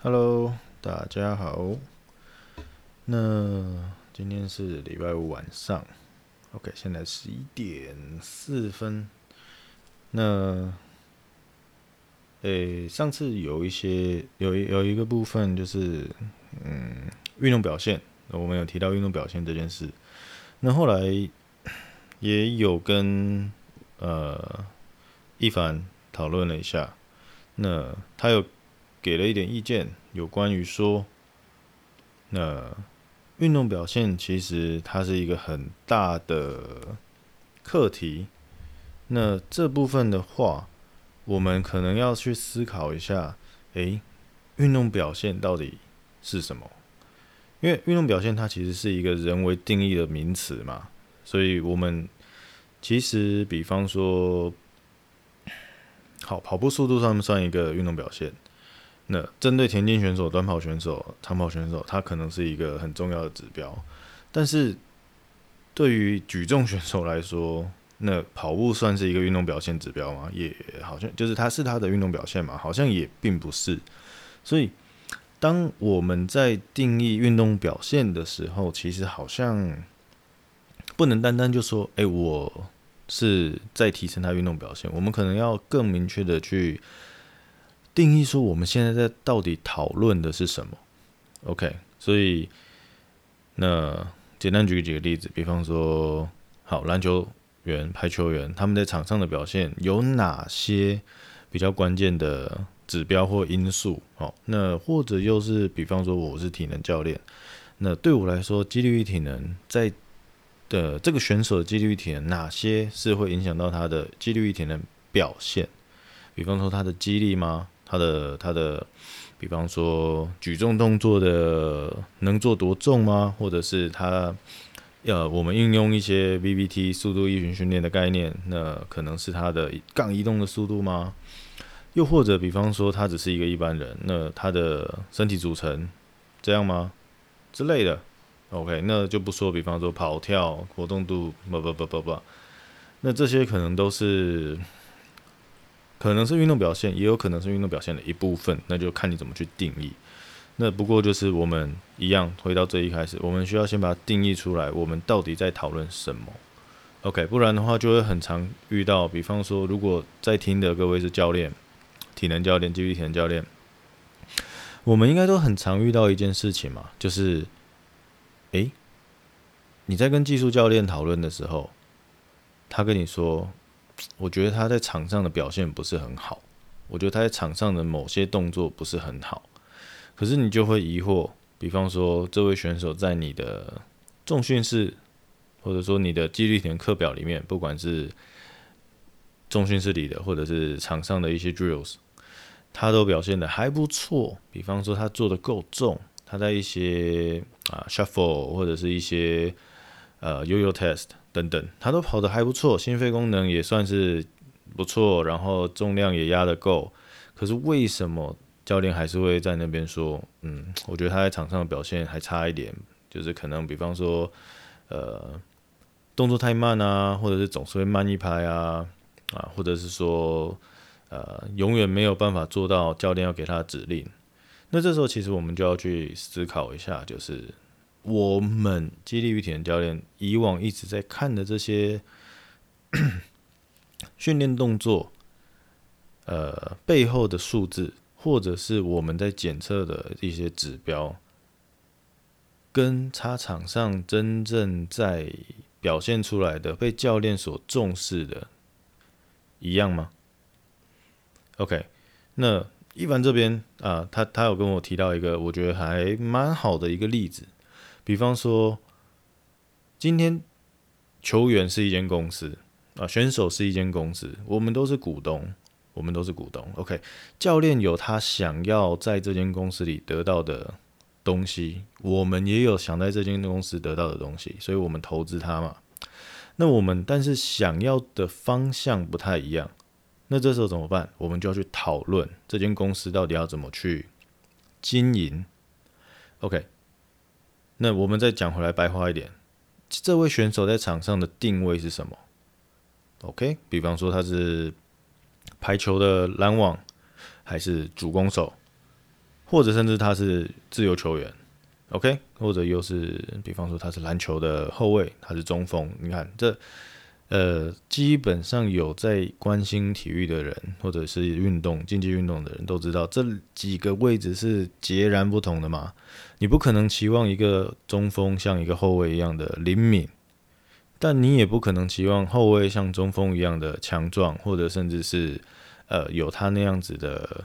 Hello，大家好。那今天是礼拜五晚上，OK，现在十一点四分。那，诶，上次有一些有有一个部分就是，嗯，运动表现，我们有提到运动表现这件事。那后来也有跟呃一凡讨论了一下，那他有。给了一点意见，有关于说，那运动表现其实它是一个很大的课题。那这部分的话，我们可能要去思考一下，诶，运动表现到底是什么？因为运动表现它其实是一个人为定义的名词嘛，所以我们其实比方说，好，跑步速度算不算一个运动表现？那针对田径选手、短跑选手、长跑选手，它可能是一个很重要的指标。但是，对于举重选手来说，那跑步算是一个运动表现指标吗？也好像就是它是它的运动表现嘛，好像也并不是。所以，当我们在定义运动表现的时候，其实好像不能单单就说，哎、我是在提升它运动表现。我们可能要更明确的去。定义说我们现在在到底讨论的是什么？OK，所以那简单举几个例子，比方说，好，篮球员、排球员他们在场上的表现有哪些比较关键的指标或因素？好，那或者又是比方说我是体能教练，那对我来说，肌力与体能在的这个选手的肌力体能哪些是会影响到他的肌力与体能表现？比方说他的肌力吗？他的他的，比方说举重动作的能做多重吗？或者是他，呃，我们运用一些 VBT 速度异群训练的概念，那可能是他的杠移动的速度吗？又或者比方说他只是一个一般人，那他的身体组成这样吗？之类的。OK，那就不说，比方说跑跳活动度，不不不不不，那这些可能都是。可能是运动表现，也有可能是运动表现的一部分，那就看你怎么去定义。那不过就是我们一样回到这一开始，我们需要先把它定义出来，我们到底在讨论什么？OK，不然的话就会很常遇到，比方说，如果在听的各位是教练、体能教练、肌力体能教练，我们应该都很常遇到一件事情嘛，就是，诶，你在跟技术教练讨论的时候，他跟你说。我觉得他在场上的表现不是很好，我觉得他在场上的某些动作不是很好，可是你就会疑惑，比方说这位选手在你的重训室，或者说你的肌力体能课表里面，不管是重训室里的，或者是场上的一些 drills，他都表现的还不错。比方说他做的够重，他在一些啊 shuffle 或者是一些呃 yo-yo test。等等，他都跑得还不错，心肺功能也算是不错，然后重量也压得够。可是为什么教练还是会在那边说，嗯，我觉得他在场上的表现还差一点，就是可能比方说，呃，动作太慢啊，或者是总是会慢一拍啊，啊，或者是说，呃，永远没有办法做到教练要给他的指令。那这时候其实我们就要去思考一下，就是。我们肌力与体能教练以往一直在看的这些 训练动作，呃，背后的数字，或者是我们在检测的一些指标，跟他场上真正在表现出来的被教练所重视的一样吗？OK，那一凡这边啊、他他有跟我提到一个我觉得还蛮好的一个例子。比方说，今天球员是一间公司啊，选手是一间公司，我们都是股东，我们都是股东。OK，教练有他想要在这间公司里得到的东西，我们也有想在这间公司得到的东西，所以我们投资他嘛。那我们但是想要的方向不太一样，那这时候怎么办？我们就要去讨论这间公司到底要怎么去经营。OK。那我们再讲回来，白话一点，这位选手在场上的定位是什么？OK，比方说他是排球的拦网，还是主攻手，或者甚至他是自由球员，OK，或者又是比方说他是篮球的后卫，他是中锋，你看这。呃，基本上有在关心体育的人，或者是运动、竞技运动的人都知道，这几个位置是截然不同的嘛。你不可能期望一个中锋像一个后卫一样的灵敏，但你也不可能期望后卫像中锋一样的强壮，或者甚至是呃有他那样子的，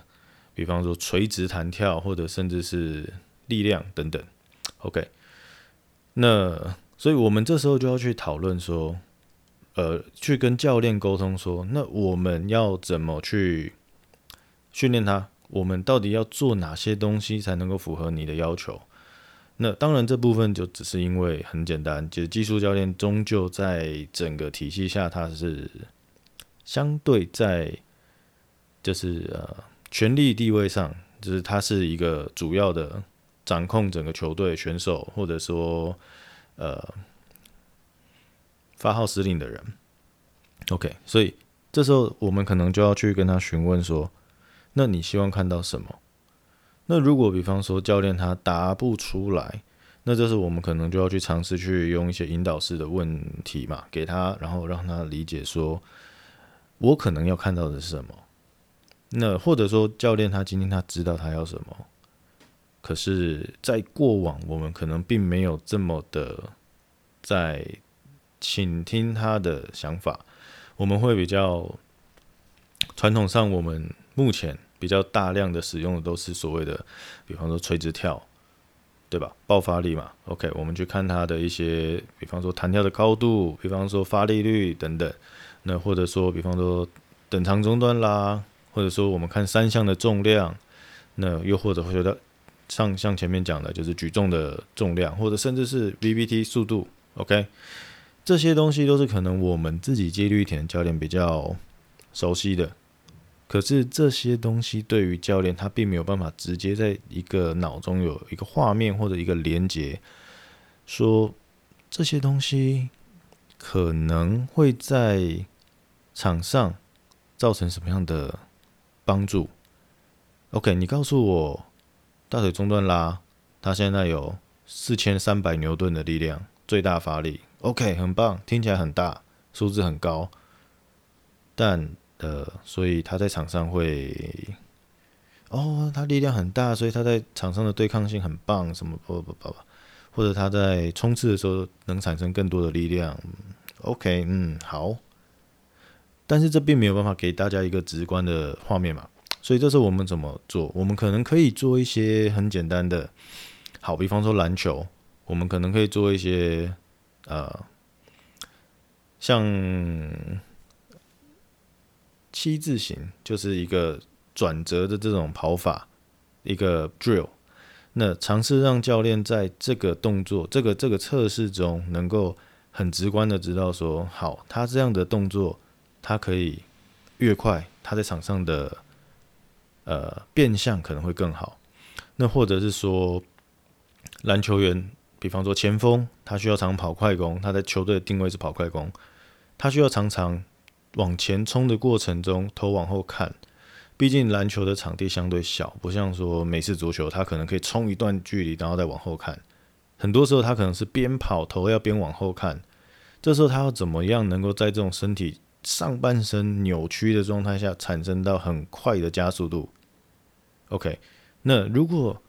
比方说垂直弹跳，或者甚至是力量等等。OK，那所以我们这时候就要去讨论说。呃，去跟教练沟通说，那我们要怎么去训练他？我们到底要做哪些东西才能够符合你的要求？那当然，这部分就只是因为很简单，就是技术教练终究在整个体系下，他是相对在就是呃权力地位上，就是他是一个主要的掌控整个球队选手，或者说呃。发号施令的人，OK，所以这时候我们可能就要去跟他询问说：“那你希望看到什么？”那如果比方说教练他答不出来，那这时候我们可能就要去尝试去用一些引导式的问题嘛，给他，然后让他理解说：“我可能要看到的是什么？”那或者说教练他今天他知道他要什么，可是，在过往我们可能并没有这么的在。请听他的想法。我们会比较传统上，我们目前比较大量的使用的都是所谓的，比方说垂直跳，对吧？爆发力嘛。OK，我们去看他的一些，比方说弹跳的高度，比方说发力率等等。那或者说，比方说等长中段啦，或者说我们看三项的重量，那又或者会觉得像像前面讲的，就是举重的重量，或者甚至是 VBT 速度。OK。这些东西都是可能我们自己接力田教练比较熟悉的，可是这些东西对于教练他并没有办法直接在一个脑中有一个画面或者一个连接，说这些东西可能会在场上造成什么样的帮助？OK，你告诉我，大腿中段拉，他现在有四千三百牛顿的力量，最大发力。OK，很棒，听起来很大，数字很高，但呃，所以他在场上会，哦，他力量很大，所以他在场上的对抗性很棒，什么不不不不，或者他在冲刺的时候能产生更多的力量。OK，嗯，好，但是这并没有办法给大家一个直观的画面嘛，所以这是我们怎么做？我们可能可以做一些很简单的，好，比方说篮球，我们可能可以做一些。呃，像七字形就是一个转折的这种跑法，一个 drill。那尝试让教练在这个动作、这个这个测试中，能够很直观的知道说，好，他这样的动作，他可以越快，他在场上的呃变相可能会更好。那或者是说，篮球员。比方说前锋，他需要常跑快攻，他在球队的定位是跑快攻，他需要常常往前冲的过程中头往后看，毕竟篮球的场地相对小，不像说美式足球，他可能可以冲一段距离然后再往后看，很多时候他可能是边跑头要边往后看，这时候他要怎么样能够在这种身体上半身扭曲的状态下产生到很快的加速度？OK，那如果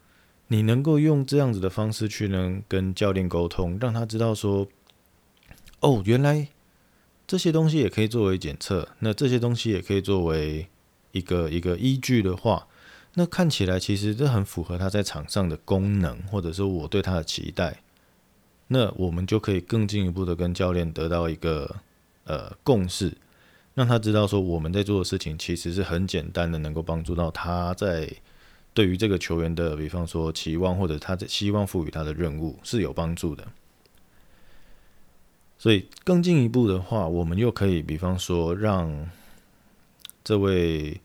你能够用这样子的方式去能跟教练沟通，让他知道说，哦，原来这些东西也可以作为检测，那这些东西也可以作为一个一个依据的话，那看起来其实这很符合他在场上的功能，或者说我对他的期待，那我们就可以更进一步的跟教练得到一个呃共识，让他知道说我们在做的事情其实是很简单的，能够帮助到他在。对于这个球员的，比方说期望或者他的希望赋予他的任务是有帮助的。所以更进一步的话，我们又可以，比方说让这位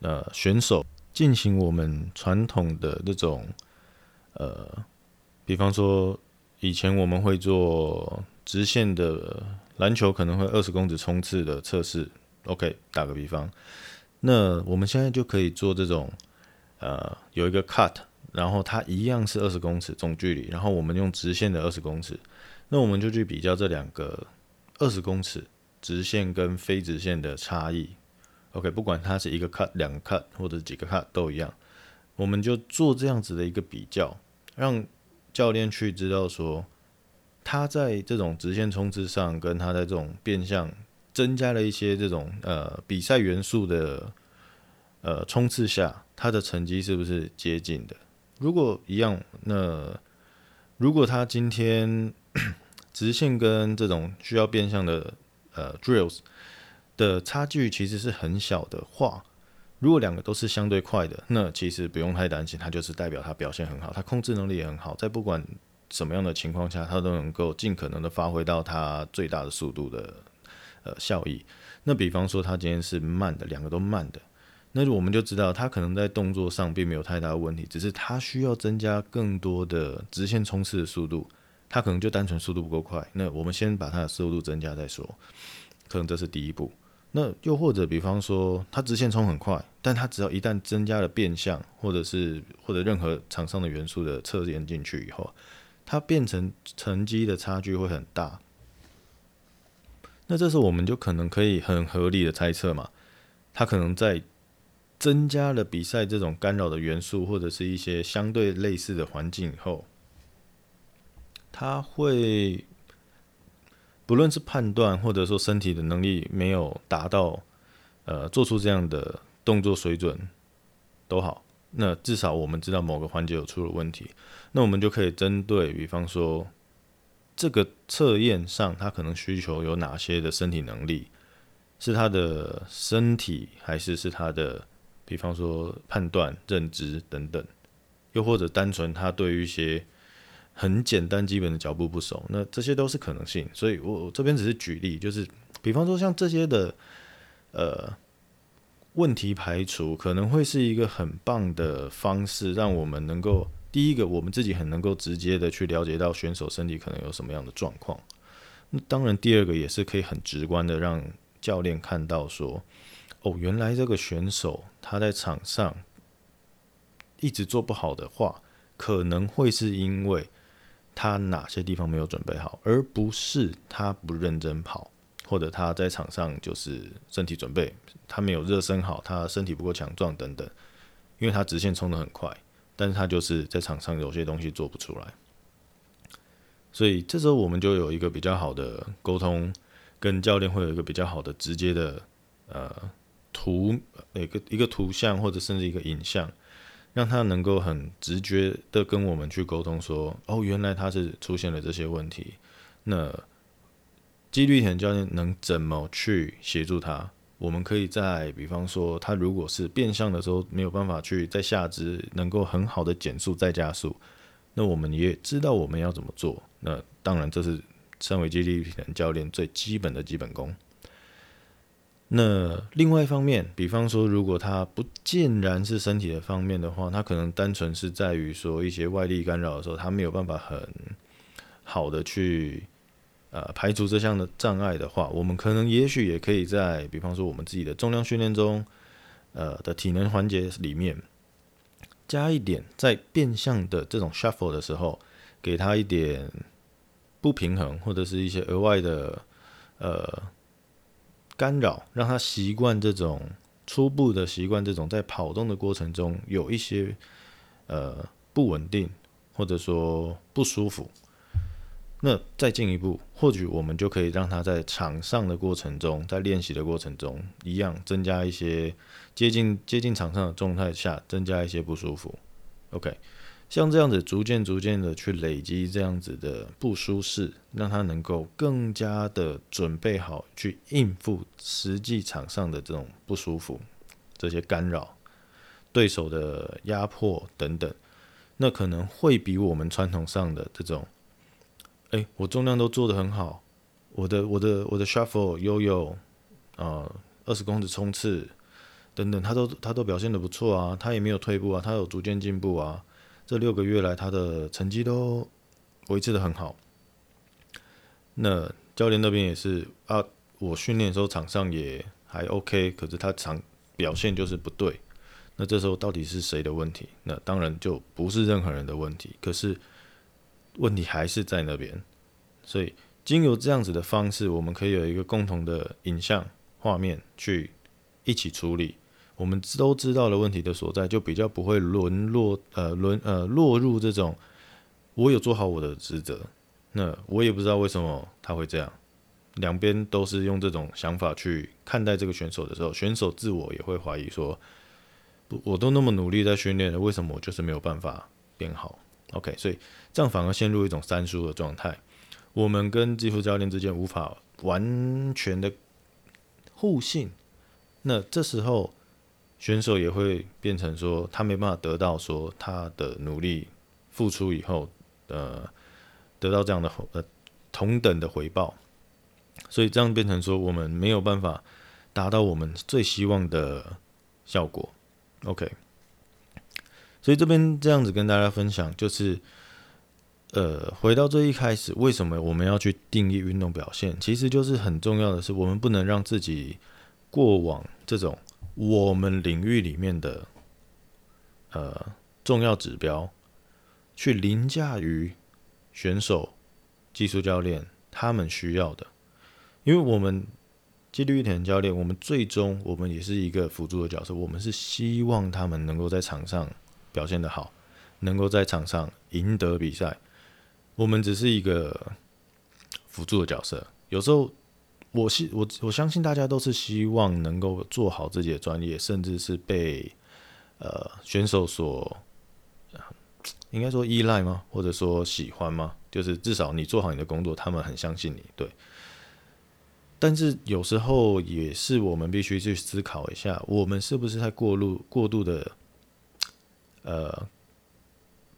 呃选手进行我们传统的这种呃，比方说以前我们会做直线的篮球，可能会二十公尺冲刺的测试。OK，打个比方，那我们现在就可以做这种。呃有一个 cut，然后它一样是二十公尺总距离，然后我们用直线的二十公尺，那我们就去比较这两个二十公尺直线跟非直线的差异。OK，不管它是一个 cut、两个 cut 或者几个 cut 都一样，我们就做这样子的一个比较，让教练去知道说，他在这种直线冲刺上，跟他在这种变向增加了一些这种呃比赛元素的呃冲刺下，他的成绩是不是接近的？如果一样，那如果他今天 直线跟这种需要变向的呃 drills。的差距其实是很小的话，如果两个都是相对快的，那其实不用太担心，它就是代表他表现很好，他控制能力也很好，在不管什么样的情况下，它都能够尽可能的发挥到它最大的速度的呃效益。那比方说，他今天是慢的，两个都慢的，那我们就知道它可能在动作上并没有太大问题，只是它需要增加更多的直线冲刺的速度，它可能就单纯速度不够快。那我们先把它的速度增加再说，可能这是第一步。那又或者，比方说，它直线冲很快，但它只要一旦增加了变向，或者是或者任何场上的元素的测验进去以后，它变成成绩的差距会很大。那这时候我们就可能可以很合理的猜测嘛，它可能在增加了比赛这种干扰的元素，或者是一些相对类似的环境以后，他会。不论是判断或者说身体的能力没有达到，呃，做出这样的动作水准都好，那至少我们知道某个环节有出了问题，那我们就可以针对，比方说这个测验上他可能需求有哪些的身体能力，是他的身体还是是他的，比方说判断、认知等等，又或者单纯他对于一些。很简单，基本的脚步不熟，那这些都是可能性。所以我，这边只是举例，就是比方说像这些的，呃，问题排除可能会是一个很棒的方式，让我们能够第一个，我们自己很能够直接的去了解到选手身体可能有什么样的状况。那当然，第二个也是可以很直观的让教练看到说，哦，原来这个选手他在场上一直做不好的话，可能会是因为。他哪些地方没有准备好，而不是他不认真跑，或者他在场上就是身体准备，他没有热身好，他身体不够强壮等等，因为他直线冲得很快，但是他就是在场上有些东西做不出来，所以这时候我们就有一个比较好的沟通，跟教练会有一个比较好的直接的呃图，一个一个图像或者甚至一个影像。让他能够很直觉的跟我们去沟通，说：“哦，原来他是出现了这些问题。”那肌力田教练能怎么去协助他？我们可以在，比方说，他如果是变向的时候没有办法去在下肢能够很好的减速再加速，那我们也知道我们要怎么做。那当然，这是身为肌力田教练最基本的基本功。那另外一方面，比方说，如果他不尽然是身体的方面的话，他可能单纯是在于说一些外力干扰的时候，他没有办法很好的去呃排除这项的障碍的话，我们可能也许也可以在比方说我们自己的重量训练中，呃的体能环节里面加一点，在变相的这种 shuffle 的时候，给他一点不平衡或者是一些额外的呃。干扰，让他习惯这种初步的习惯，这种在跑动的过程中有一些呃不稳定，或者说不舒服。那再进一步，或许我们就可以让他在场上的过程中，在练习的过程中，一样增加一些接近接近场上的状态下，增加一些不舒服。OK。像这样子，逐渐逐渐的去累积这样子的不舒适，让他能够更加的准备好去应付实际场上的这种不舒服、这些干扰、对手的压迫等等，那可能会比我们传统上的这种，哎、我重量都做得很好，我的我的我的 shuffle 悠悠啊，二十公尺冲刺等等，他都他都表现得不错啊，他也没有退步啊，他有逐渐进步啊。这六个月来，他的成绩都维持得很好。那教练那边也是啊，我训练的时候场上也还 OK，可是他场表现就是不对。那这时候到底是谁的问题？那当然就不是任何人的问题，可是问题还是在那边。所以，经由这样子的方式，我们可以有一个共同的影像画面去一起处理。我们都知道的问题的所在，就比较不会沦落呃沦呃落入这种我有做好我的职责，那我也不知道为什么他会这样。两边都是用这种想法去看待这个选手的时候，选手自我也会怀疑说。我都那么努力在训练了，为什么我就是没有办法变好？OK，所以这样反而陷入一种三输的状态。我们跟技术教练之间无法完全的互信，那这时候选手也会变成说，他没办法得到说他的努力付出以后，呃，得到这样的呃同等的回报，所以这样变成说，我们没有办法达到我们最希望的效果。OK，所以这边这样子跟大家分享，就是，呃，回到最一开始，为什么我们要去定义运动表现？其实就是很重要的是，我们不能让自己过往这种我们领域里面的呃重要指标，去凌驾于选手、技术教练他们需要的，因为我们。纪律田教练，我们最终我们也是一个辅助的角色，我们是希望他们能够在场上表现得好，能够在场上赢得比赛。我们只是一个辅助的角色。有时候，我希我我相信大家都是希望能够做好自己的专业，甚至是被呃选手所应该说依赖吗？或者说喜欢吗？就是至少你做好你的工作，他们很相信你，对。但是有时候也是我们必须去思考一下，我们是不是在过路过度的，呃，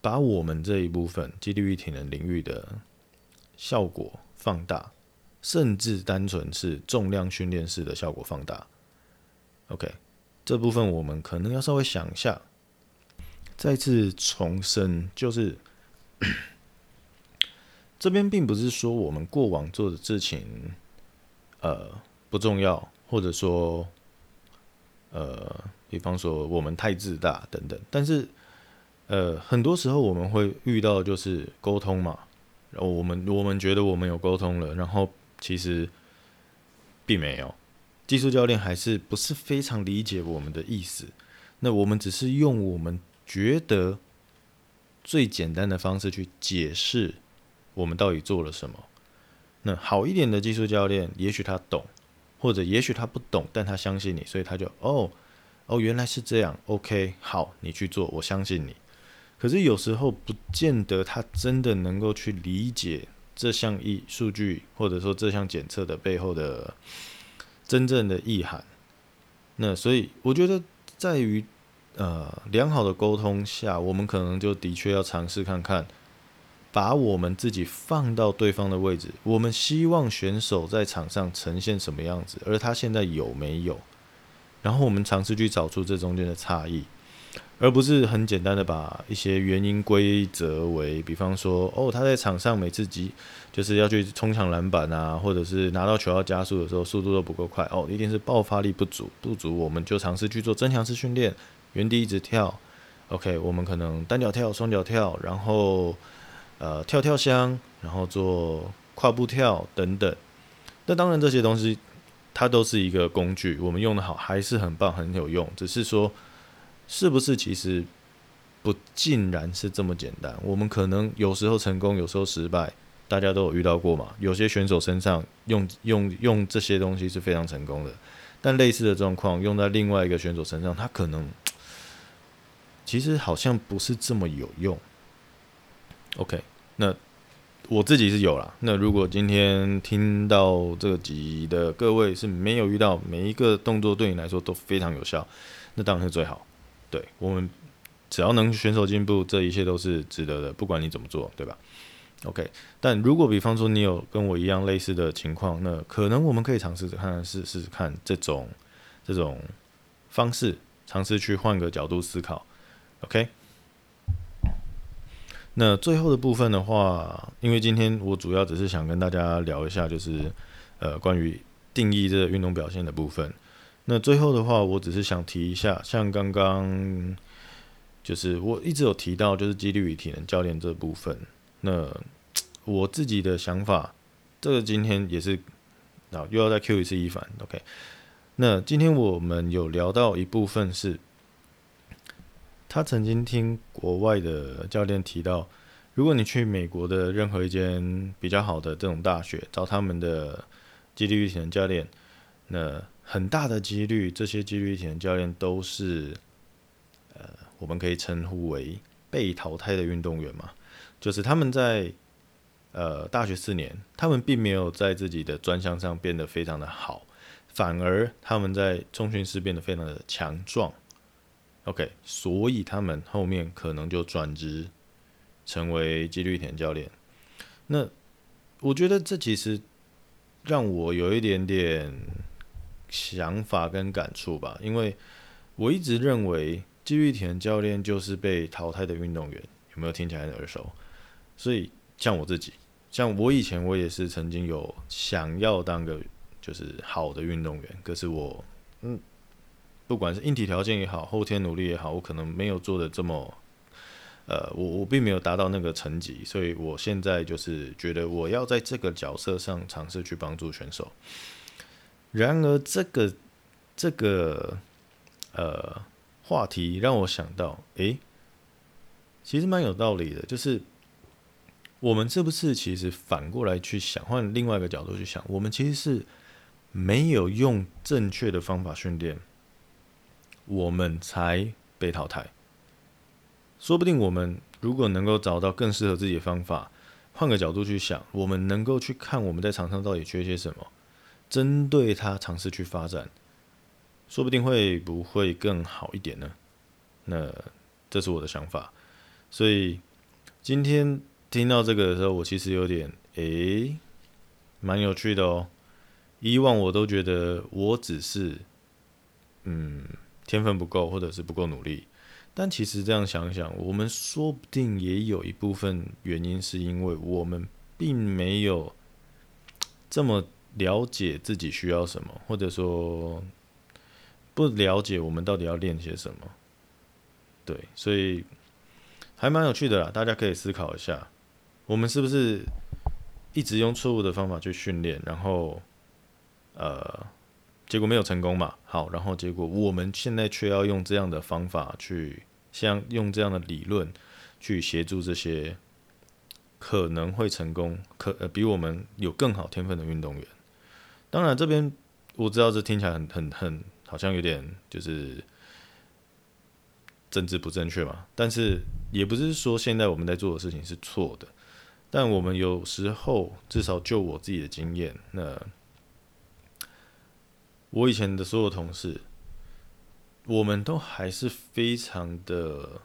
把我们这一部分肌力体能领域的效果放大，甚至单纯是重量训练式的效果放大。OK，这部分我们可能要稍微想一下。再次重申，就是 这边并不是说我们过往做的事情。呃，不重要，或者说，呃，比方说我们太自大等等，但是，呃，很多时候我们会遇到就是沟通嘛，然后我们我们觉得我们有沟通了，然后其实并没有，技术教练还是不是非常理解我们的意思，那我们只是用我们觉得最简单的方式去解释我们到底做了什么。那好一点的技术教练，也许他懂，或者也许他不懂，但他相信你，所以他就哦哦，原来是这样，OK，好，你去做，我相信你。可是有时候不见得他真的能够去理解这项一数据，或者说这项检测的背后的真正的意涵。那所以我觉得，在于呃良好的沟通下，我们可能就的确要尝试看看。把我们自己放到对方的位置，我们希望选手在场上呈现什么样子，而他现在有没有？然后我们尝试去找出这中间的差异，而不是很简单的把一些原因归责为，比方说，哦，他在场上每次急就是要去冲抢篮板啊，或者是拿到球要加速的时候，速度都不够快，哦，一定是爆发力不足，不足，我们就尝试去做增强式训练，原地一直跳，OK，我们可能单脚跳、双脚跳，然后。呃，跳跳箱，然后做跨步跳等等。那当然这些东西，它都是一个工具，我们用得好还是很棒，很有用。只是说，是不是其实不尽然是这么简单？我们可能有时候成功，有时候失败，大家都有遇到过嘛。有些选手身上用用用这些东西是非常成功的，但类似的状况用在另外一个选手身上，他可能其实好像不是这么有用。OK，那我自己是有啦。那如果今天听到这集的各位是没有遇到每一个动作对你来说都非常有效，那当然是最好。对，我们只要能选手进步，这一切都是值得的，不管你怎么做，对吧？OK，但如果比方说你有跟我一样类似的情况，那可能我们可以尝试着看试试看这种这种方式，尝试去换个角度思考。OK。那最后的部分的话，因为今天我主要只是想跟大家聊一下，就是呃关于定义这个运动表现的部分。那最后的话，我只是想提一下，像刚刚就是我一直有提到，就是纪律与体能教练这部分。那我自己的想法，这个今天也是啊，又要再 Q 一次一凡，OK。那今天我们有聊到一部分是，他曾经听国外的教练提到，如果你去美国的任何一间比较好的这种大学找他们的纪律与体能教练，那很大的几率，这些肌力与体能教练都是呃，我们可以称呼为被淘汰的运动员嘛，就是他们在呃大学四年，他们并没有在自己的专项上变得非常的好。反而他们在中训室变得非常的强壮，OK，所以他们后面可能就转职成为纪律体能教练。那我觉得这其实让我有一点点想法跟感触吧，因为我一直认为肌力体能教练就是被淘汰的运动员，有没有听起来很耳熟？所以像我自己，像我以前我也是曾经有想要当个。就是好的运动员，可是我，嗯，不管是硬体条件也好，后天努力也好，我可能没有做的这么，呃，我我并没有达到那个层级，所以我现在就是觉得我要在这个角色上尝试去帮助选手。然而，这个这个呃话题让我想到，诶，其实蛮有道理的，就是我们是不是其实反过来去想，换另外一个角度去想，我们其实是。没有用正确的方法训练，我们才被淘汰。说不定我们如果能够找到更适合自己的方法，换个角度去想，我们能够去看我们在场上到底缺些什么，针对它尝试去发展，说不定会不会更好一点呢？那这是我的想法。所以今天听到这个的时候，我其实有点诶，蛮有趣的哦。以往我都觉得我只是，嗯，天分不够，或者是不够努力。但其实这样想想，我们说不定也有一部分原因是因为我们并没有这么了解自己需要什么，或者说不了解我们到底要练些什么。对，所以还蛮有趣的啦，大家可以思考一下，我们是不是一直用错误的方法去训练，然后。呃，结果没有成功嘛？好，然后结果我们现在却要用这样的方法去，像用这样的理论去协助这些可能会成功、可呃比我们有更好天分的运动员。当然，这边我知道这听起来很很很，好像有点就是政治不正确嘛。但是也不是说现在我们在做的事情是错的，但我们有时候至少就我自己的经验，那。我以前的所有同事，我们都还是非常的，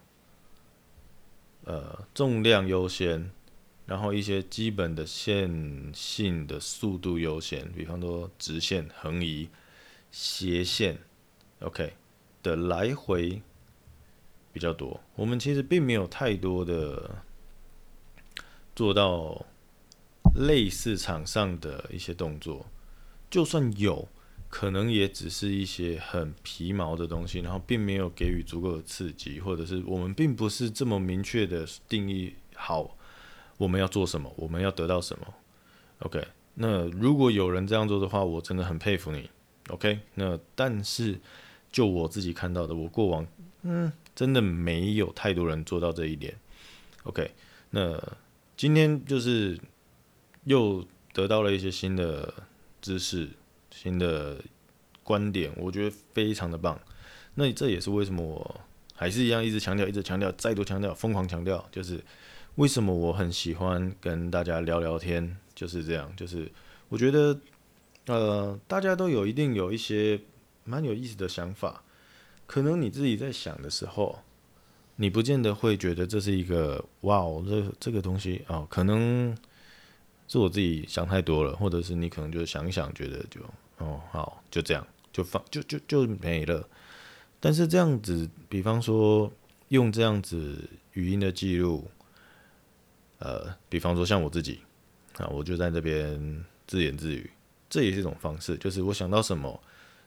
呃，重量优先，然后一些基本的线性的速度优先，比方说直线、横移、斜线，OK 的来回比较多。我们其实并没有太多的做到类似场上的一些动作，就算有。可能也只是一些很皮毛的东西，然后并没有给予足够的刺激，或者是我们并不是这么明确的定义好我们要做什么，我们要得到什么。OK，那如果有人这样做的话，我真的很佩服你。OK，那但是就我自己看到的，我过往嗯真的没有太多人做到这一点。OK，那今天就是又得到了一些新的知识。新的观点，我觉得非常的棒。那这也是为什么我还是一样一直强调，一直强调，再度强调，疯狂强调，就是为什么我很喜欢跟大家聊聊天，就是这样。就是我觉得，呃，大家都有一定有一些蛮有意思的想法，可能你自己在想的时候，你不见得会觉得这是一个哇哦，这这个东西哦，可能是我自己想太多了，或者是你可能就想一想，觉得就。哦，好，就这样，就放，就就就没了。但是这样子，比方说用这样子语音的记录，呃，比方说像我自己啊，我就在这边自言自语，这也是一种方式，就是我想到什么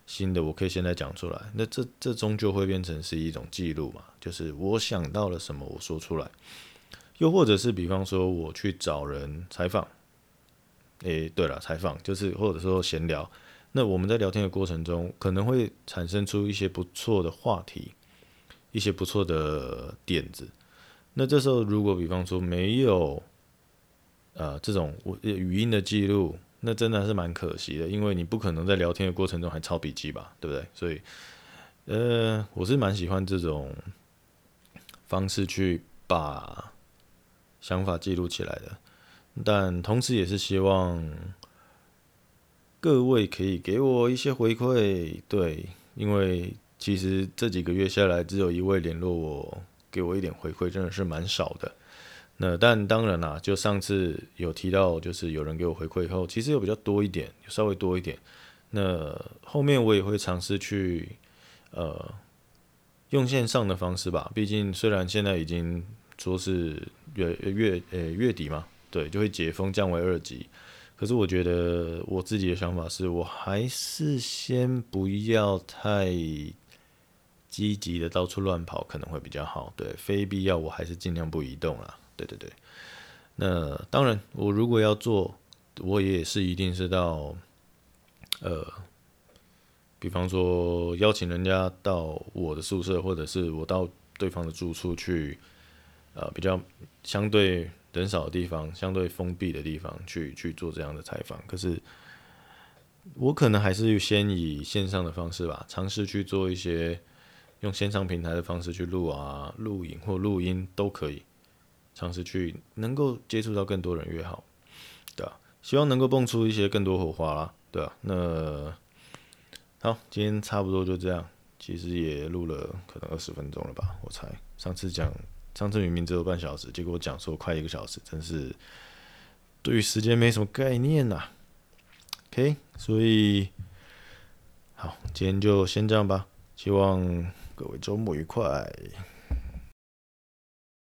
新的，我可以现在讲出来。那这这终究会变成是一种记录嘛？就是我想到了什么，我说出来。又或者是比方说我去找人采访，诶，对了，采访就是或者说闲聊。那我们在聊天的过程中，可能会产生出一些不错的话题，一些不错的点子。那这时候如果比方说没有，呃，这种语音的记录，那真的是蛮可惜的，因为你不可能在聊天的过程中还抄笔记吧，对不对？所以，呃，我是蛮喜欢这种方式去把想法记录起来的，但同时也是希望各位可以给我一些回馈，对，因为其实这几个月下来，只有一位联络我，给我一点回馈，真的是蛮少的。那但当然啦，就上次有提到，就是有人给我回馈以后，其实有比较多一点，稍微多一点。那后面我也会尝试去，呃，用线上的方式吧。毕竟虽然现在已经说是月月呃月底嘛，对，就会解封降为二级。可是我觉得我自己的想法是，我还是先不要太积极的到处乱跑，可能会比较好。对，非必要我还是尽量不移动啦。对对对，那当然，我如果要做，我也是一定是到，呃，比方说邀请人家到我的宿舍，或者是我到对方的住处去，呃，比较相对人少的地方，相对封闭的地方去去做这样的采访。可是，我可能还是先以线上的方式吧，尝试去做一些用线上平台的方式去录啊、录影或录音都可以。尝试去能够接触到更多人越好，对啊，希望能够蹦出一些更多火花啦，对啊，那好，今天差不多就这样，其实也录了可能二十分钟了吧，我猜。上次讲，上次明明只有半小时，结果讲说快一个小时，真是对于时间没什么概念呐、啊。OK，所以好，今天就先这样吧，希望各位周末愉快。